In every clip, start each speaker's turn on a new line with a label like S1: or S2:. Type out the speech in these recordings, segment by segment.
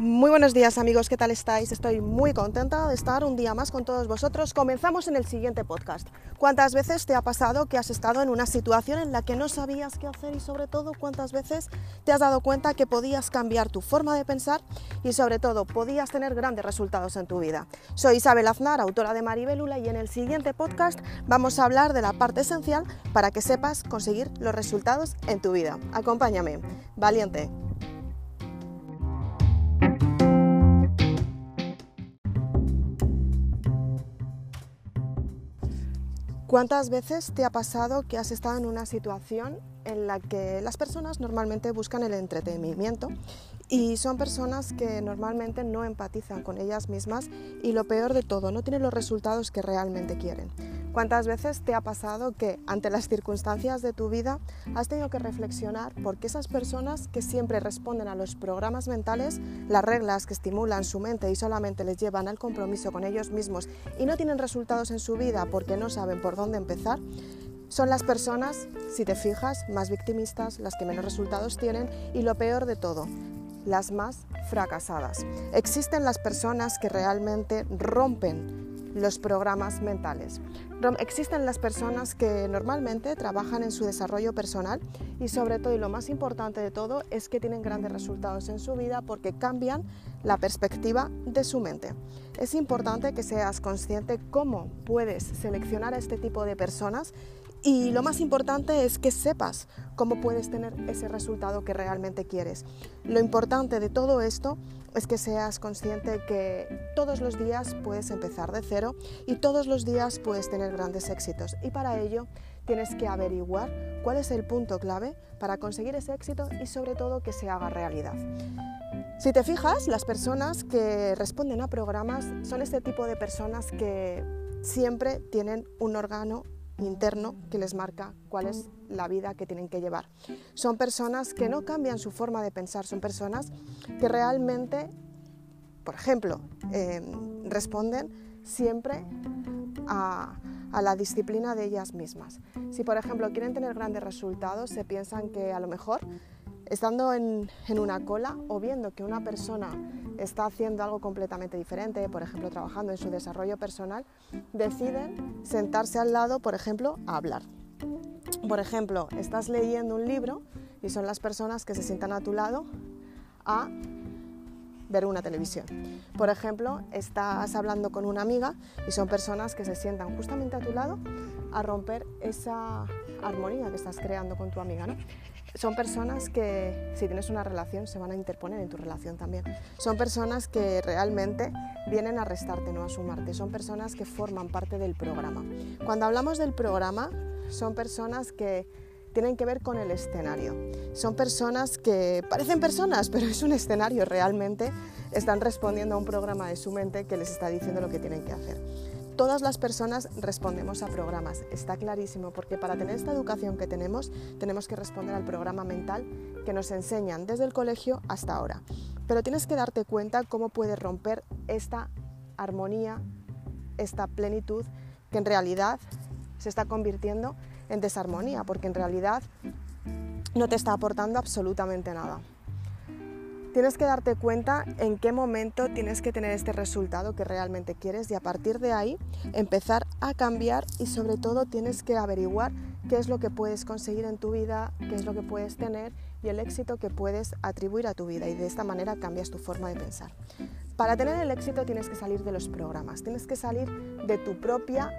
S1: Muy buenos días amigos, ¿qué tal estáis? Estoy muy contenta de estar un día más con todos vosotros. Comenzamos en el siguiente podcast. ¿Cuántas veces te ha pasado que has estado en una situación en la que no sabías qué hacer y sobre todo cuántas veces te has dado cuenta que podías cambiar tu forma de pensar y sobre todo podías tener grandes resultados en tu vida? Soy Isabel Aznar, autora de Maribelula y en el siguiente podcast vamos a hablar de la parte esencial para que sepas conseguir los resultados en tu vida. Acompáñame, valiente. ¿Cuántas veces te ha pasado que has estado en una situación en la que las personas normalmente buscan el entretenimiento y son personas que normalmente no empatizan con ellas mismas y lo peor de todo, no tienen los resultados que realmente quieren? ¿Cuántas veces te ha pasado que ante las circunstancias de tu vida has tenido que reflexionar porque esas personas que siempre responden a los programas mentales, las reglas que estimulan su mente y solamente les llevan al compromiso con ellos mismos y no tienen resultados en su vida porque no saben por dónde empezar, son las personas, si te fijas, más victimistas, las que menos resultados tienen y lo peor de todo, las más fracasadas. Existen las personas que realmente rompen los programas mentales. Existen las personas que normalmente trabajan en su desarrollo personal y sobre todo y lo más importante de todo es que tienen grandes resultados en su vida porque cambian la perspectiva de su mente. Es importante que seas consciente cómo puedes seleccionar a este tipo de personas y lo más importante es que sepas cómo puedes tener ese resultado que realmente quieres. Lo importante de todo esto es que seas consciente que todos los días puedes empezar de cero y todos los días puedes tener grandes éxitos. Y para ello tienes que averiguar cuál es el punto clave para conseguir ese éxito y sobre todo que se haga realidad. Si te fijas, las personas que responden a programas son este tipo de personas que siempre tienen un órgano interno que les marca cuál es la vida que tienen que llevar. Son personas que no cambian su forma de pensar, son personas que realmente, por ejemplo, em, responden siempre a, a la disciplina de ellas mismas. Si, por ejemplo, quieren tener grandes resultados, se piensan que a lo mejor estando en, una cola o viendo que una persona está haciendo algo completamente diferente, por ejemplo, trabajando en su desarrollo personal, deciden sentarse al lado, por ejemplo, a hablar. Por ejemplo, estás leyendo un libro y son las personas que se sientan a tu lado a ver una televisión. Por ejemplo, estás hablando con una amiga y son personas que se sientan justamente a tu lado a romper esa armonía que estás creando con tu amiga. ¿no? Son personas que, si tienes una relación, se van a interponer en tu relación también. Son personas que realmente vienen a restarte, no a sumarte. Son personas que forman parte del programa. Cuando hablamos del programa, son personas que tienen que ver con el escenario. Son personas que parecen personas, pero es un escenario realmente. Están respondiendo a un programa de su mente que les está diciendo lo que tienen que hacer todas las personas respondemos a programas, está clarísimo, porque para tener esta educación que tenemos, tenemos que responder al programa mental que nos enseñan desde el colegio hasta ahora. Pero tienes que darte cuenta cómo puedes romper esta armonía, esta plenitud, que en realidad se está convirtiendo en desarmonía, porque en realidad no te está aportando absolutamente nada. Tienes que darte cuenta en qué momento tienes que tener este resultado que realmente quieres y a partir de ahí empezar a cambiar y sobre todo tienes que averiguar qué es lo que puedes conseguir en tu vida, qué es lo que puedes tener y el éxito que puedes atribuir a tu vida y de esta manera cambias tu forma de pensar. Para tener el éxito tienes que salir de los programas, tienes que salir de tu propia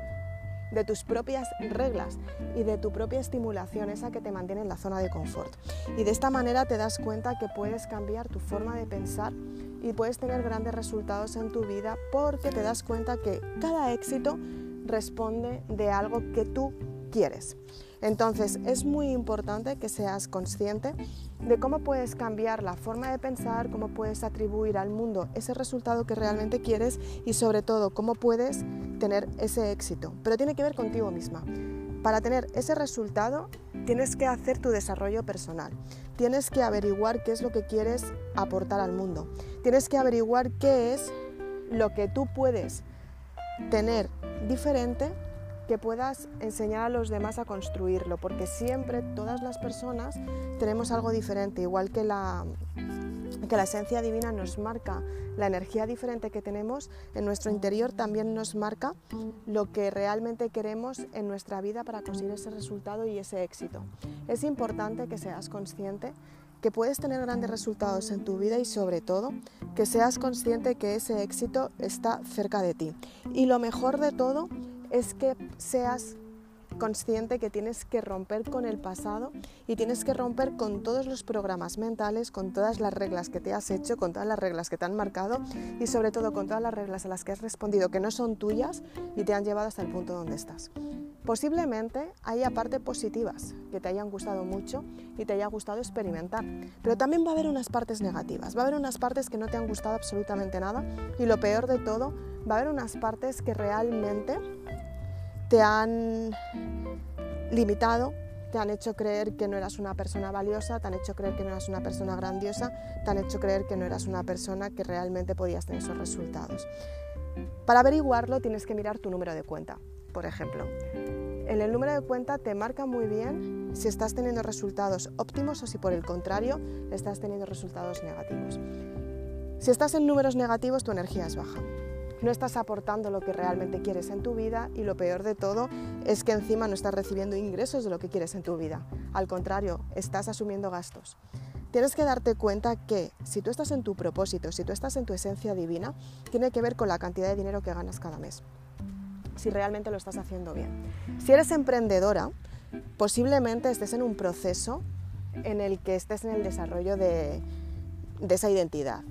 S1: de tus propias reglas y de tu propia estimulación, esa que te mantiene en la zona de confort. Y de esta manera te das cuenta que puedes cambiar tu forma de pensar y puedes tener grandes resultados en tu vida porque te das cuenta que cada éxito responde de algo que tú quieres. Entonces es muy importante que seas consciente de cómo puedes cambiar la forma de pensar, cómo puedes atribuir al mundo ese resultado que realmente quieres y sobre todo cómo puedes tener ese éxito. Pero tiene que ver contigo misma. Para tener ese resultado tienes que hacer tu desarrollo personal. Tienes que averiguar qué es lo que quieres aportar al mundo. Tienes que averiguar qué es lo que tú puedes tener diferente que puedas enseñar a los demás a construirlo, porque siempre todas las personas tenemos algo diferente, igual que la, que la esencia divina nos marca la energía diferente que tenemos en nuestro interior, también nos marca lo que realmente queremos en nuestra vida para conseguir ese resultado y ese éxito. Es importante que seas consciente que puedes tener grandes resultados en tu vida y sobre todo que seas consciente que ese éxito está cerca de ti. Y lo mejor de todo es que seas consciente que tienes que romper con el pasado y tienes que romper con todos los programas mentales, con todas las reglas que te has hecho, con todas las reglas que te han marcado y sobre todo con todas las reglas a las que has respondido que no son tuyas y te han llevado hasta el punto donde estás. Posiblemente haya partes positivas que te hayan gustado mucho y te haya gustado experimentar, pero también va a haber unas partes negativas, va a haber unas partes que no te han gustado absolutamente nada y lo peor de todo, va a haber unas partes que realmente te han limitado, te han hecho creer que no eras una persona valiosa, te han hecho creer que no eras una persona grandiosa, te han hecho creer que no eras una persona que realmente podías tener esos resultados. Para averiguarlo tienes que mirar tu número de cuenta, por ejemplo. En el número de cuenta te marca muy bien si estás teniendo resultados óptimos o si por el contrario estás teniendo resultados negativos. Si estás en números negativos tu energía es baja no estás aportando lo que realmente quieres en tu vida y lo peor de todo es que encima no estás recibiendo ingresos de lo que quieres en tu vida. Al contrario, estás asumiendo gastos. Tienes que darte cuenta que si tú estás en tu propósito, si tú estás en tu esencia divina, tiene que ver con la cantidad de dinero que ganas cada mes. Si realmente lo estás haciendo bien. Si eres emprendedora, posiblemente estés en un proceso en el que estés en el desarrollo de, de esa identidad,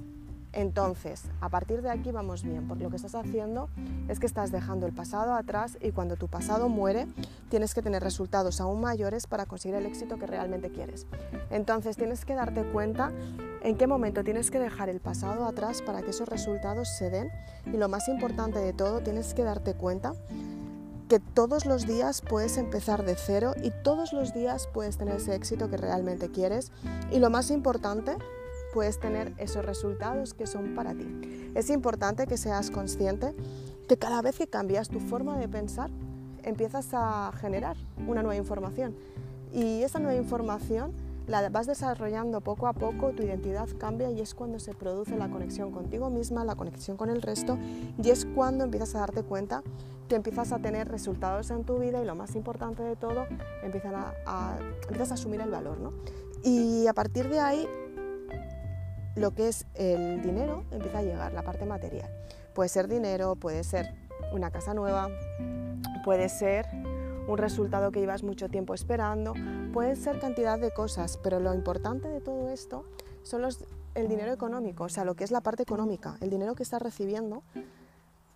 S1: entonces, a partir de aquí vamos bien, porque lo que estás haciendo es que estás dejando el pasado atrás y cuando tu pasado muere tienes que tener resultados aún mayores para conseguir el éxito que realmente quieres. Entonces tienes que darte cuenta en qué momento tienes que dejar el pasado atrás para que esos resultados se den y lo más importante de todo, tienes que darte cuenta que todos los días puedes empezar de cero y todos los días puedes tener ese éxito que realmente quieres y lo más importante puedes tener esos resultados que son para ti. Es importante que seas consciente que cada vez que cambias tu forma de pensar, empiezas a generar una nueva información. Y esa nueva información la vas desarrollando poco a poco, tu identidad cambia y es cuando se produce la conexión contigo misma, la conexión con el resto y es cuando empiezas a darte cuenta que empiezas a tener resultados en tu vida y lo más importante de todo, empiezas a, empiezas a asumir el valor. ¿no? Y a partir de ahí lo que es el dinero empieza a llegar, la parte material. Puede ser dinero, puede ser una casa nueva, puede ser un resultado que llevas mucho tiempo esperando, puede ser cantidad de cosas, pero lo importante de todo esto son los, el dinero económico, o sea, lo que es la parte económica, el dinero que estás recibiendo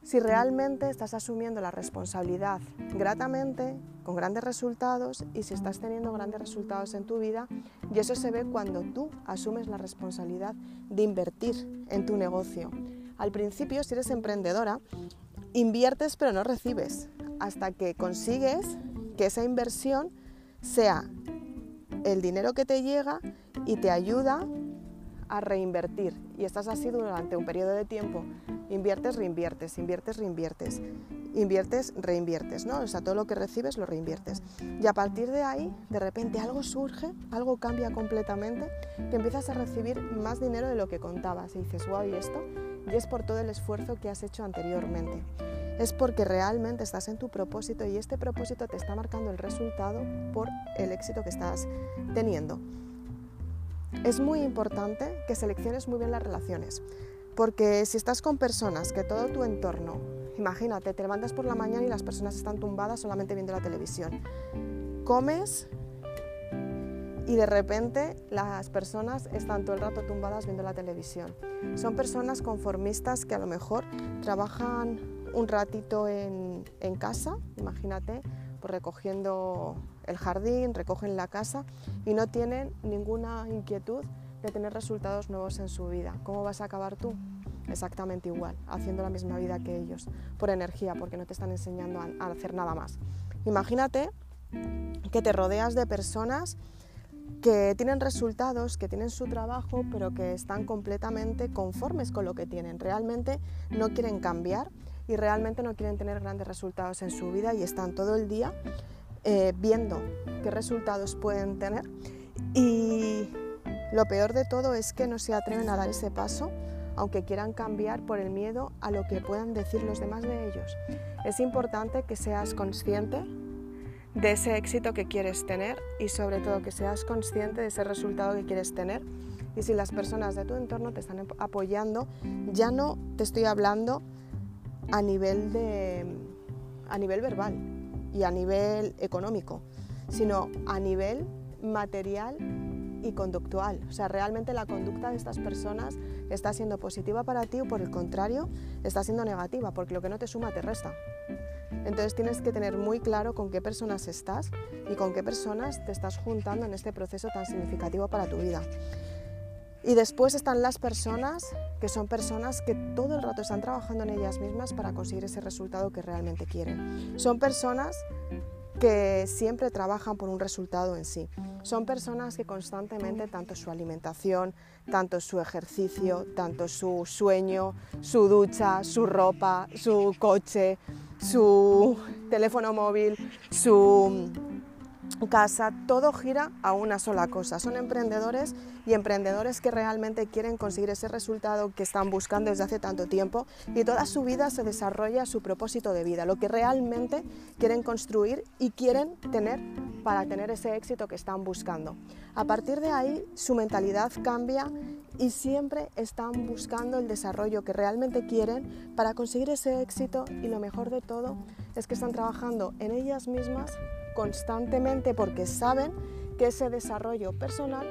S1: si realmente estás asumiendo la responsabilidad gratamente, con grandes resultados y si estás teniendo grandes resultados en tu vida. Y eso se ve cuando tú asumes la responsabilidad de invertir en tu negocio. Al principio, si eres emprendedora, inviertes pero no recibes hasta que consigues que esa inversión sea el dinero que te llega y te ayuda a reinvertir. Y estás así durante un periodo de tiempo Inviertes, reinviertes, inviertes, reinviertes, inviertes, reinviertes, ¿no? O sea, todo lo que recibes lo reinviertes. Y a partir de ahí, de repente algo surge, algo cambia completamente, que empiezas a recibir más dinero de lo que contabas y dices, wow, ¿y esto? Y es por todo el esfuerzo que has hecho anteriormente. Es porque realmente estás en tu propósito y este propósito te está marcando el resultado por el éxito que estás teniendo. Es muy importante que selecciones muy bien las relaciones. Porque si estás con personas que todo tu entorno, imagínate, te levantas por la mañana y las personas están tumbadas solamente viendo la televisión. Comes y de repente las personas están todo el rato tumbadas viendo la televisión. Son personas conformistas que a lo mejor trabajan un ratito en, casa, imagínate, pues recogiendo el jardín, recogen la casa y no tienen ninguna inquietud de tener resultados nuevos en su vida. ¿Cómo vas a acabar tú? Exactamente igual, haciendo la misma vida que ellos, por energía, porque no te están enseñando a, hacer nada más. Imagínate que te rodeas de personas que tienen resultados, que tienen su trabajo, pero que están completamente conformes con lo que tienen. Realmente no quieren cambiar y realmente no quieren tener grandes resultados en su vida y están todo el día eh, viendo qué resultados pueden tener y Lo peor de todo es que no se atreven a dar ese paso aunque quieran cambiar por el miedo a lo que puedan decir los demás de ellos. Es importante que seas consciente de ese éxito que quieres tener y sobre todo que seas consciente de ese resultado que quieres tener. Y si las personas de tu entorno te están apoyando, ya no te estoy hablando a nivel, de, a nivel verbal y a nivel económico, sino a nivel material y conductual. O sea, realmente la conducta de estas personas está siendo positiva para ti o por el contrario está siendo negativa, porque lo que no te suma te resta. Entonces tienes que tener muy claro con qué personas estás y con qué personas te estás juntando en este proceso tan significativo para tu vida. Y después están las personas que son personas que todo el rato están trabajando en ellas mismas para conseguir ese resultado que realmente quieren. Son personas que siempre trabajan por un resultado en sí. Son personas que constantemente, tanto su alimentación, tanto su ejercicio, tanto su sueño, su ducha, su ropa, su coche, su teléfono móvil, su casa, todo gira a una sola cosa. Son emprendedores y emprendedores que realmente quieren conseguir ese resultado que están buscando desde hace tanto tiempo y toda su vida se desarrolla su propósito de vida, lo que realmente quieren construir y quieren tener para tener ese éxito que están buscando. A partir de ahí su mentalidad cambia y siempre están buscando el desarrollo que realmente quieren para conseguir ese éxito y lo mejor de todo es que están trabajando en ellas mismas constantemente porque saben que ese desarrollo personal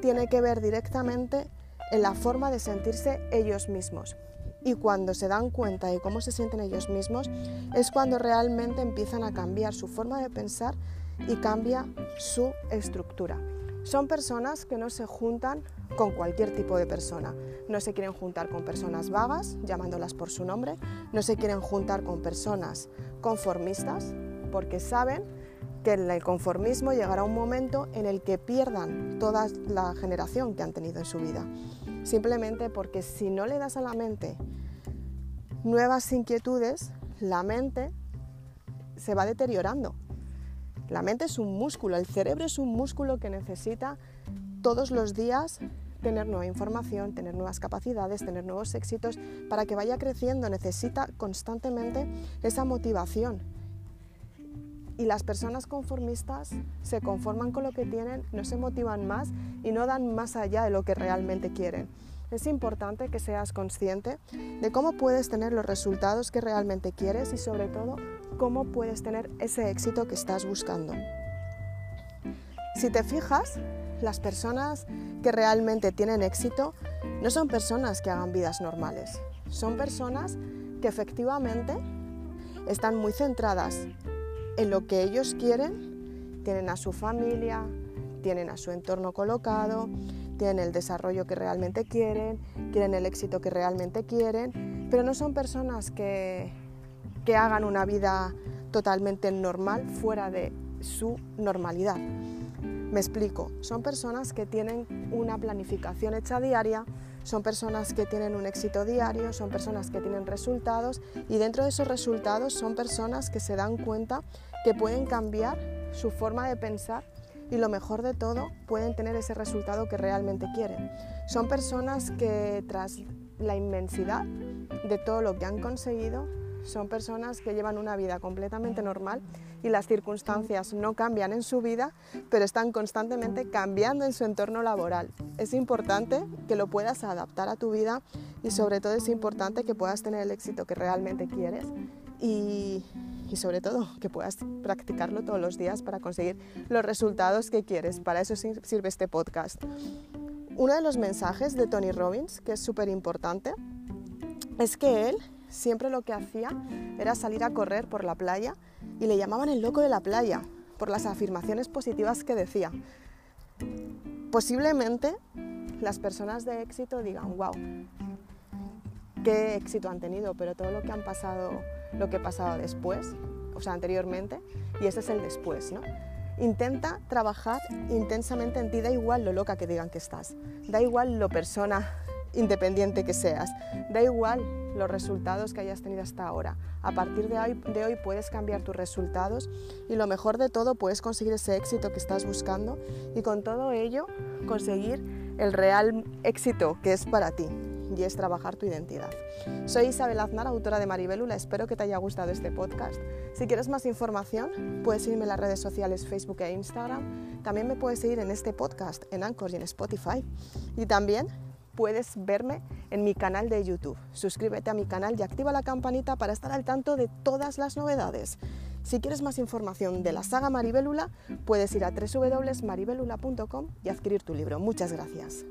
S1: tiene que ver directamente en la forma de sentirse ellos mismos. Y cuando se dan cuenta de cómo se sienten ellos mismos, es cuando realmente empiezan a cambiar su forma de pensar y cambia su estructura. Son personas que no se juntan con cualquier tipo de persona. No se quieren juntar con personas vagas, llamándolas por su nombre. No se quieren juntar con personas conformistas, porque saben que en el conformismo llegará un momento en el que pierdan toda la generación que han tenido en su vida. Simplemente porque si no le das a la mente nuevas inquietudes, la mente se va deteriorando. La mente es un músculo, el cerebro es un músculo que necesita todos los días tener nueva información, tener nuevas capacidades, tener nuevos éxitos, para que vaya creciendo necesita constantemente esa motivación, y las personas conformistas se conforman con lo que tienen, no se motivan más y no dan más allá de lo que realmente quieren. Es importante que seas consciente de cómo puedes tener los resultados que realmente quieres y sobre todo cómo puedes tener ese éxito que estás buscando. Si te fijas, las personas que realmente tienen éxito no son personas que hagan vidas normales, son personas que efectivamente están muy centradas en lo que ellos quieren, tienen a su familia, tienen a su entorno colocado, tienen el desarrollo que realmente quieren, quieren el éxito que realmente quieren, pero no son personas que, que hagan una vida totalmente normal fuera de su normalidad. Me explico, son personas que tienen una planificación hecha diaria, son personas que tienen un éxito diario, son personas que tienen resultados y dentro de esos resultados son personas que se dan cuenta que pueden cambiar su forma de pensar y lo mejor de todo, pueden tener ese resultado que realmente quieren. Son personas que tras la inmensidad de todo lo que han conseguido, son personas que llevan una vida completamente normal y las circunstancias no cambian en su vida, pero están constantemente cambiando en su entorno laboral. Es importante que lo puedas adaptar a tu vida y sobre todo es importante que puedas tener el éxito que realmente quieres y, y sobre todo que puedas practicarlo todos los días para conseguir los resultados que quieres. Para eso sirve este podcast. Uno de los mensajes de Tony Robbins, que es súper importante, es que él siempre lo que hacía era salir a correr por la playa y le llamaban el loco de la playa por las afirmaciones positivas que decía. Posiblemente las personas de éxito digan, wow, qué éxito han tenido, pero todo lo que han pasado, lo que ha pasado después, o sea, anteriormente, y ese es el después, ¿no? Intenta trabajar intensamente en ti, da igual lo loca que digan que estás, da igual lo persona independiente que seas, da igual los resultados que hayas tenido hasta ahora. A partir de hoy, de hoy puedes cambiar tus resultados y lo mejor de todo puedes conseguir ese éxito que estás buscando y con todo ello conseguir el real éxito que es para ti y es trabajar tu identidad. Soy Isabel Aznar, autora de Maribelula. Espero que te haya gustado este podcast. Si quieres más información, puedes seguirme en las redes sociales Facebook e Instagram. También me puedes seguir en este podcast, en Anchor y en Spotify. Y también puedes verme en mi canal de YouTube. Suscríbete a mi canal y activa la campanita para estar al tanto de todas las novedades. Si quieres más información de la saga Maribelula, puedes ir a www.maribelula.com y adquirir tu libro. Muchas gracias.